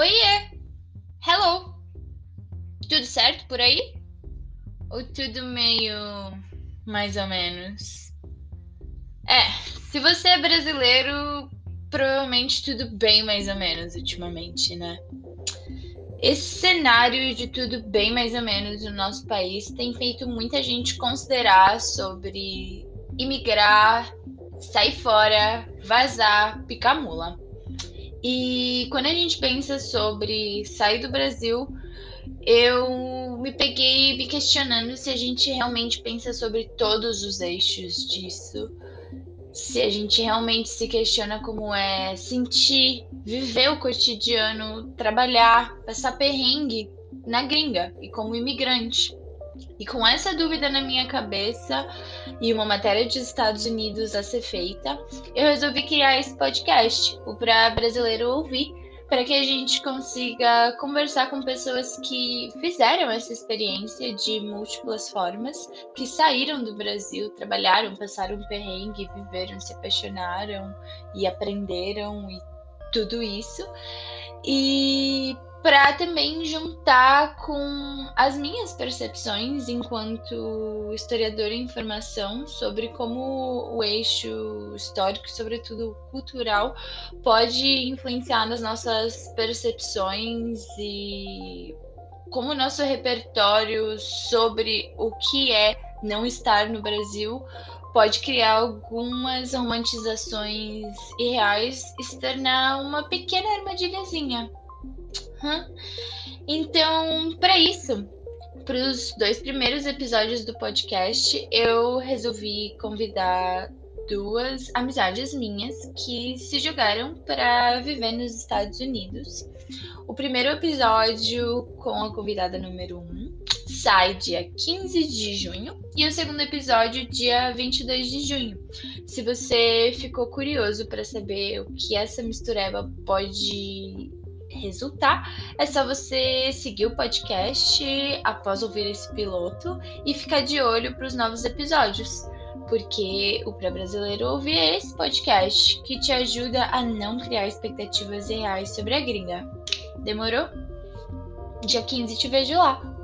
Oiê! Hello! Tudo certo por aí? Ou tudo meio mais ou menos? É, se você é brasileiro, provavelmente tudo bem mais ou menos ultimamente, né? Esse cenário de tudo bem mais ou menos no nosso país tem feito muita gente considerar sobre imigrar, sair fora, vazar, picar mula. E quando a gente pensa sobre sair do Brasil, eu me peguei me questionando se a gente realmente pensa sobre todos os eixos disso. Se a gente realmente se questiona como é sentir, viver o cotidiano, trabalhar, passar perrengue na gringa e como imigrante. E com essa dúvida na minha cabeça e uma matéria dos Estados Unidos a ser feita, eu resolvi criar esse podcast, o Pra Brasileiro Ouvir, para que a gente consiga conversar com pessoas que fizeram essa experiência de múltiplas formas, que saíram do Brasil, trabalharam, passaram um perrengue, viveram, se apaixonaram e aprenderam e tudo isso. E para também juntar com as minhas percepções enquanto historiadora em informação sobre como o eixo histórico, sobretudo cultural, pode influenciar nas nossas percepções e como o nosso repertório sobre o que é não estar no Brasil pode criar algumas romantizações irreais e se tornar uma pequena armadilhazinha então, para isso, para os dois primeiros episódios do podcast, eu resolvi convidar duas amizades minhas que se jogaram para viver nos Estados Unidos. O primeiro episódio com a convidada número 1 um, sai dia 15 de junho e o segundo episódio dia 22 de junho. Se você ficou curioso para saber o que essa mistureba pode resultar, é só você seguir o podcast após ouvir esse piloto e ficar de olho para os novos episódios, porque o Pra Brasileiro Ouvir é esse podcast que te ajuda a não criar expectativas reais sobre a gringa. Demorou? Dia 15 te vejo lá.